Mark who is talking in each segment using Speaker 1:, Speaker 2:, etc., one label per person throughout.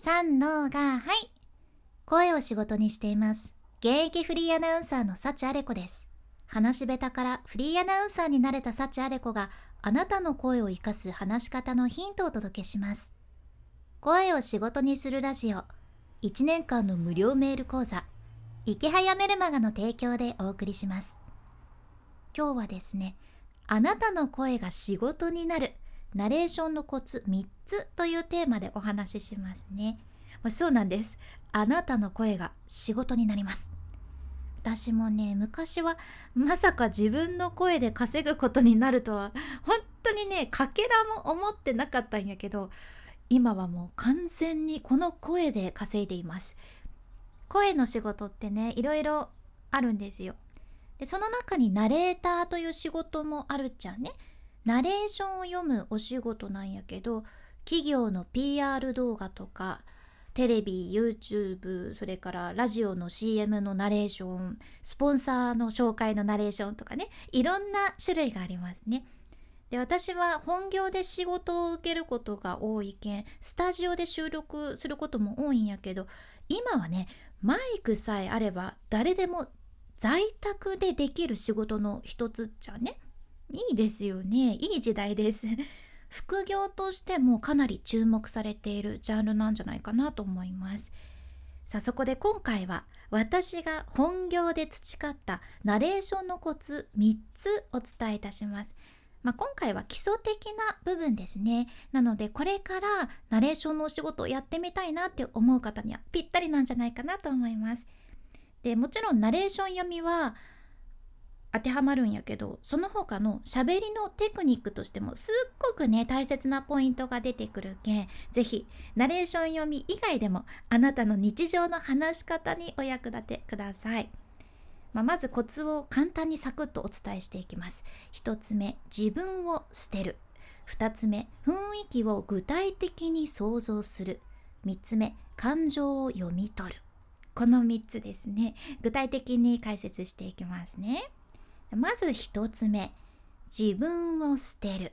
Speaker 1: 三のが、はい。声を仕事にしています。現役フリーアナウンサーの幸あれ子です。話し下手からフリーアナウンサーになれた幸あれ子があなたの声を活かす話し方のヒントをお届けします。声を仕事にするラジオ1年間の無料メール講座池早メルマガの提供でお送りします。今日はですね、あなたの声が仕事になるナレーションのコツ3つというテーマでお話ししますね。そうなんです。あなたの声が仕事になります。私もね、昔はまさか自分の声で稼ぐことになるとは本当にね、かけらも思ってなかったんやけど、今はもう完全にこの声で稼いでいます。声の仕事ってね、いろいろあるんですよ。でその中にナレーターという仕事もあるっちゃね。ナレーションを読むお仕事なんやけど企業の PR 動画とかテレビ YouTube それからラジオの CM のナレーションスポンサーの紹介のナレーションとかねいろんな種類がありますね。で私は本業で仕事を受けることが多いけんスタジオで収録することも多いんやけど今はねマイクさえあれば誰でも在宅でできる仕事の一つっちゃね。いいですよね。いい時代です。副業としてもかなり注目されているジャンルなんじゃないかなと思います。さあそこで今回は私が本業で培ったナレーションのコツ3つお伝えいたします。まあ、今回は基礎的な部分ですね。なのでこれからナレーションのお仕事をやってみたいなって思う方にはぴったりなんじゃないかなと思います。でもちろんナレーション読みは当てはまるんやけどその他の喋りのテクニックとしてもすっごくね大切なポイントが出てくるけん是非ナレーション読み以外でもあなたの日常の話し方にお役立てください。まあ、まずコツを簡単にサクッとお伝えしていきます。1つ目自分を捨てる2つ目雰囲気を具体的に想像する3つ目感情を読み取るこの3つですね具体的に解説していきますね。まず一つ目。自分を捨てる。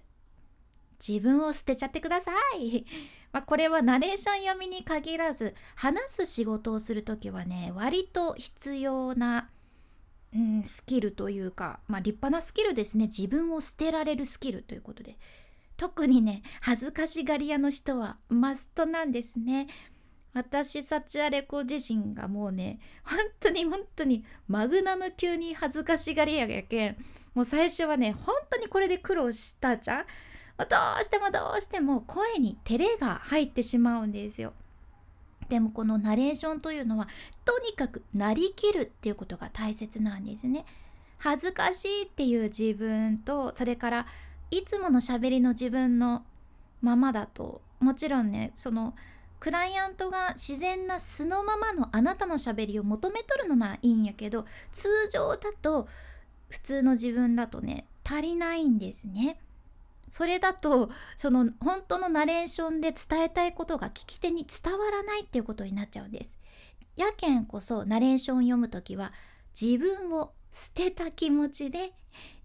Speaker 1: 自分を捨てちゃってください、まあ、これはナレーション読みに限らず話す仕事をする時はね割と必要な、うん、スキルというか、まあ、立派なスキルですね。自分を捨てられるスキルということで。特にね恥ずかしがり屋の人はマストなんですね。私サチアレコ自身がもうね本当に本当にマグナム級に恥ずかしがりやけん。もう最初はね本当にこれで苦労したじゃん。どうしてもどうしても声に照れが入ってしまうんですよ。でもこのナレーションというのはとにかくなりきるっていうことが大切なんですね。恥ずかしいっていう自分とそれからいつものしゃべりの自分のままだともちろんねそのクライアントが自然な素のままのあなたのしゃべりを求めとるのないいんやけど通常だと普通の自分だとね足りないんですね。それだとその本当のナレーションで伝えたいことが聞き手に伝わらないっていうことになっちゃうんです。やけんこそナレーションを読む時は自分を捨てた気持ちで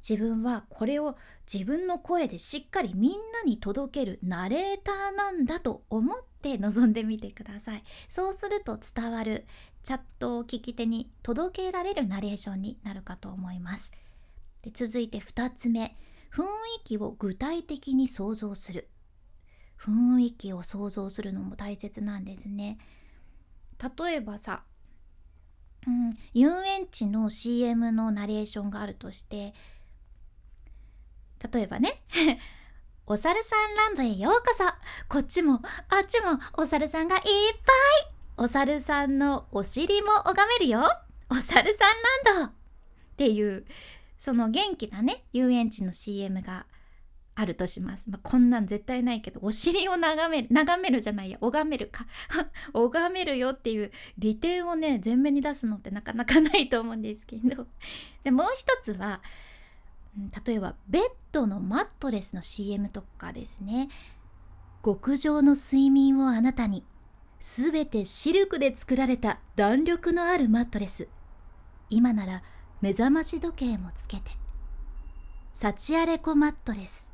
Speaker 1: 自分はこれを自分の声でしっかりみんなに届けるナレーターなんだと思って臨んでみてください。そうすると伝わる。チャットを聞き手に届けられるナレーションになるかと思います。で続いて2つ目。雰囲気を具体的に想像する。雰囲気を想像するのも大切なんですね。例えばさ、うん、遊園地の CM のナレーションがあるとして例えばね。お猿さんランドへようこそ。こっちもあっちもお猿さんがいっぱい。お猿さんのお尻も拝めるよ。お猿さんランド。っていうその元気なね遊園地の CM があるとします、まあ、こんなん絶対ないけどお尻を眺める眺めるじゃないや。拝めるか。拝めるよっていう利点をね前面に出すのってなかなかないと思うんですけど。でもう一つは例えばベッドのマットレスの CM とかですね。極上の睡眠をあなたに。すべてシルクで作られた弾力のあるマットレス。今なら目覚まし時計もつけて。サチアレコマットレス。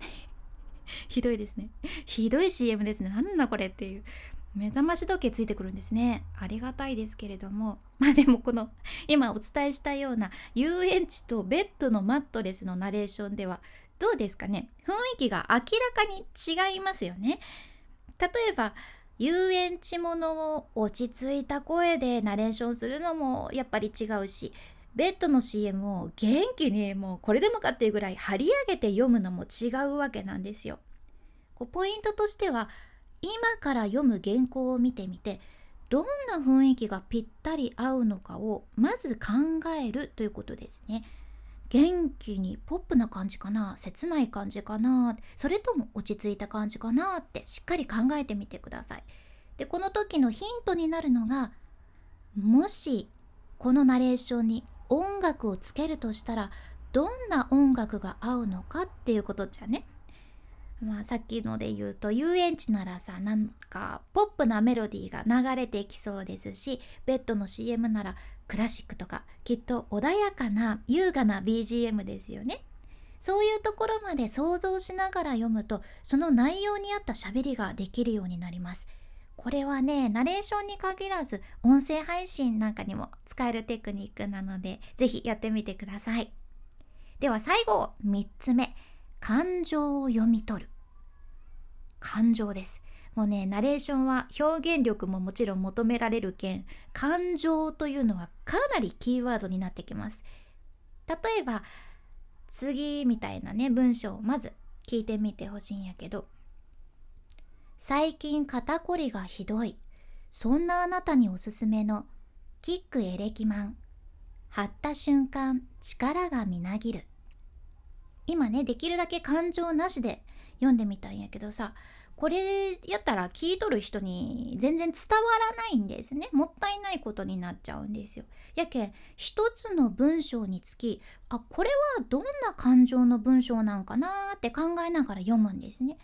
Speaker 1: ひどいですね。ひどい CM ですね。なんだこれっていう。目覚まし時計ついてくるんですね。ありがたいですけれども。まあでもこの今お伝えしたような遊園地とベッドのマットレスのナレーションではどうですかね。雰囲気が明らかに違いますよね。例えば遊園地ものを落ち着いた声でナレーションするのもやっぱり違うしベッドの CM を元気にもうこれでもかっていうぐらい張り上げて読むのも違うわけなんですよ。こうポイントとしては今から読む原稿を見てみてどんな雰囲気がぴったり合うのかをまず考えるということですね。元気にポップな感じかな切ない感じかなそれとも落ち着いた感じかなってしっかり考えてみてください。でこの時のヒントになるのがもしこのナレーションに音楽をつけるとしたらどんな音楽が合うのかっていうことじゃね。まあ、さっきので言うと遊園地ならさなんかポップなメロディーが流れてきそうですしベッドの CM ならクラシックとかきっと穏やかな優雅な BGM ですよね。そういうところまで想像しながら読むとその内容に合った喋りができるようになります。これはねナレーションに限らず音声配信なんかにも使えるテクニックなので是非やってみてください。では最後3つ目感情を読み取る。感情です。もうねナレーションは表現力ももちろん求められる件感情というのはかなりキーワードになってきます。例えば次みたいなね文章をまず聞いてみてほしいんやけど最近肩こりがひどい。そんなあなたにおすすめのキックエレキマン。貼った瞬間力がみなぎる。今ねできるだけ感情なしで読んでみたんやけどさこれやったら聞いとる人に全然伝わらないんですね。もったいないことになっちゃうんですよ。やけん一つの文章につきあこれはどんな感情の文章なんかなって考えながら読むんですね。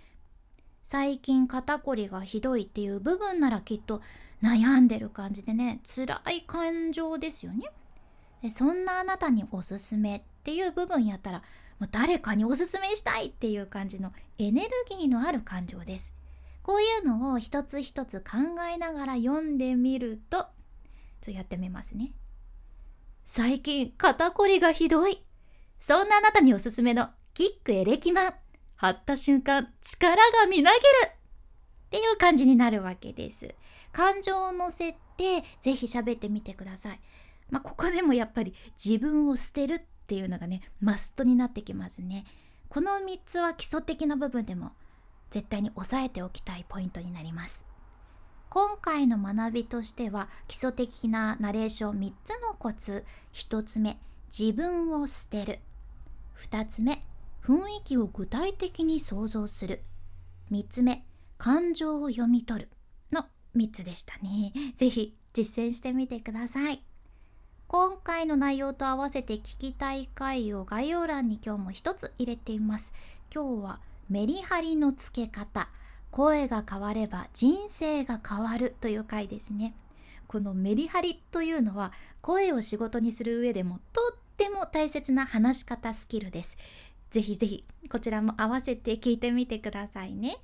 Speaker 1: 最近肩こりがひどいっていう部分ならきっと悩んでる感じでね辛い感情ですよね。でそんなあなたにおすすめっていう部分やったらもう誰かにおすすめしたいっていう感じのエネルギーのある感情です。こういうのを一つ一つ考えながら読んでみると、ちょっとやってみますね。最近肩こりがひどい。そんなあなたにおすすめのキックエレキマン。貼った瞬間力がみなぎるっていう感じになるわけです。感情を乗せてぜひ喋ってみてください。まあ、ここでもやっぱり自分を捨てるっていうのがねマストになってきますね。この3つは基礎的な部分でも絶対に押さえておきたいポイントになります。今回の学びとしては基礎的なナレーション3つのコツ。1つ目自分を捨てる。2つ目雰囲気を具体的に想像する。3つ目感情を読み取るの3つでしたね。是非実践してみてください。今回の内容と合わせて聞きたい回を概要欄に今日も一つ入れています。今日はメリハリのつけ方、声が変われば人生が変わるという回ですね。このメリハリというのは声を仕事にする上でもとっても大切な話し方スキルです。ぜひぜひこちらも合わせて聞いてみてくださいね。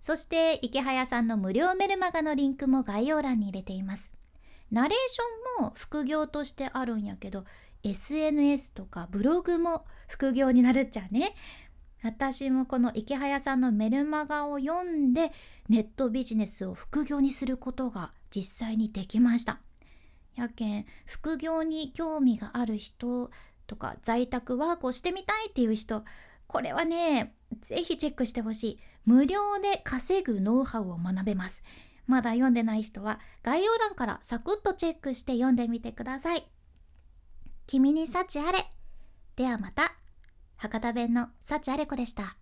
Speaker 1: そして池早さんの無料メルマガのリンクも概要欄に入れています。ナレーションも副業としてあるんやけど SNS とかブログも副業になるっちゃね。私もこの池早さんのメルマガを読んでネットビジネスを副業にすることが実際にできました。やけん副業に興味がある人とか在宅ワークをしてみたいっていう人これはね是非チェックしてほしい。無料で稼ぐノウハウを学べます。まだ読んでない人は概要欄からサクッとチェックして読んでみてください。君に幸あれ。ではまた。博多弁の幸あれ子でした。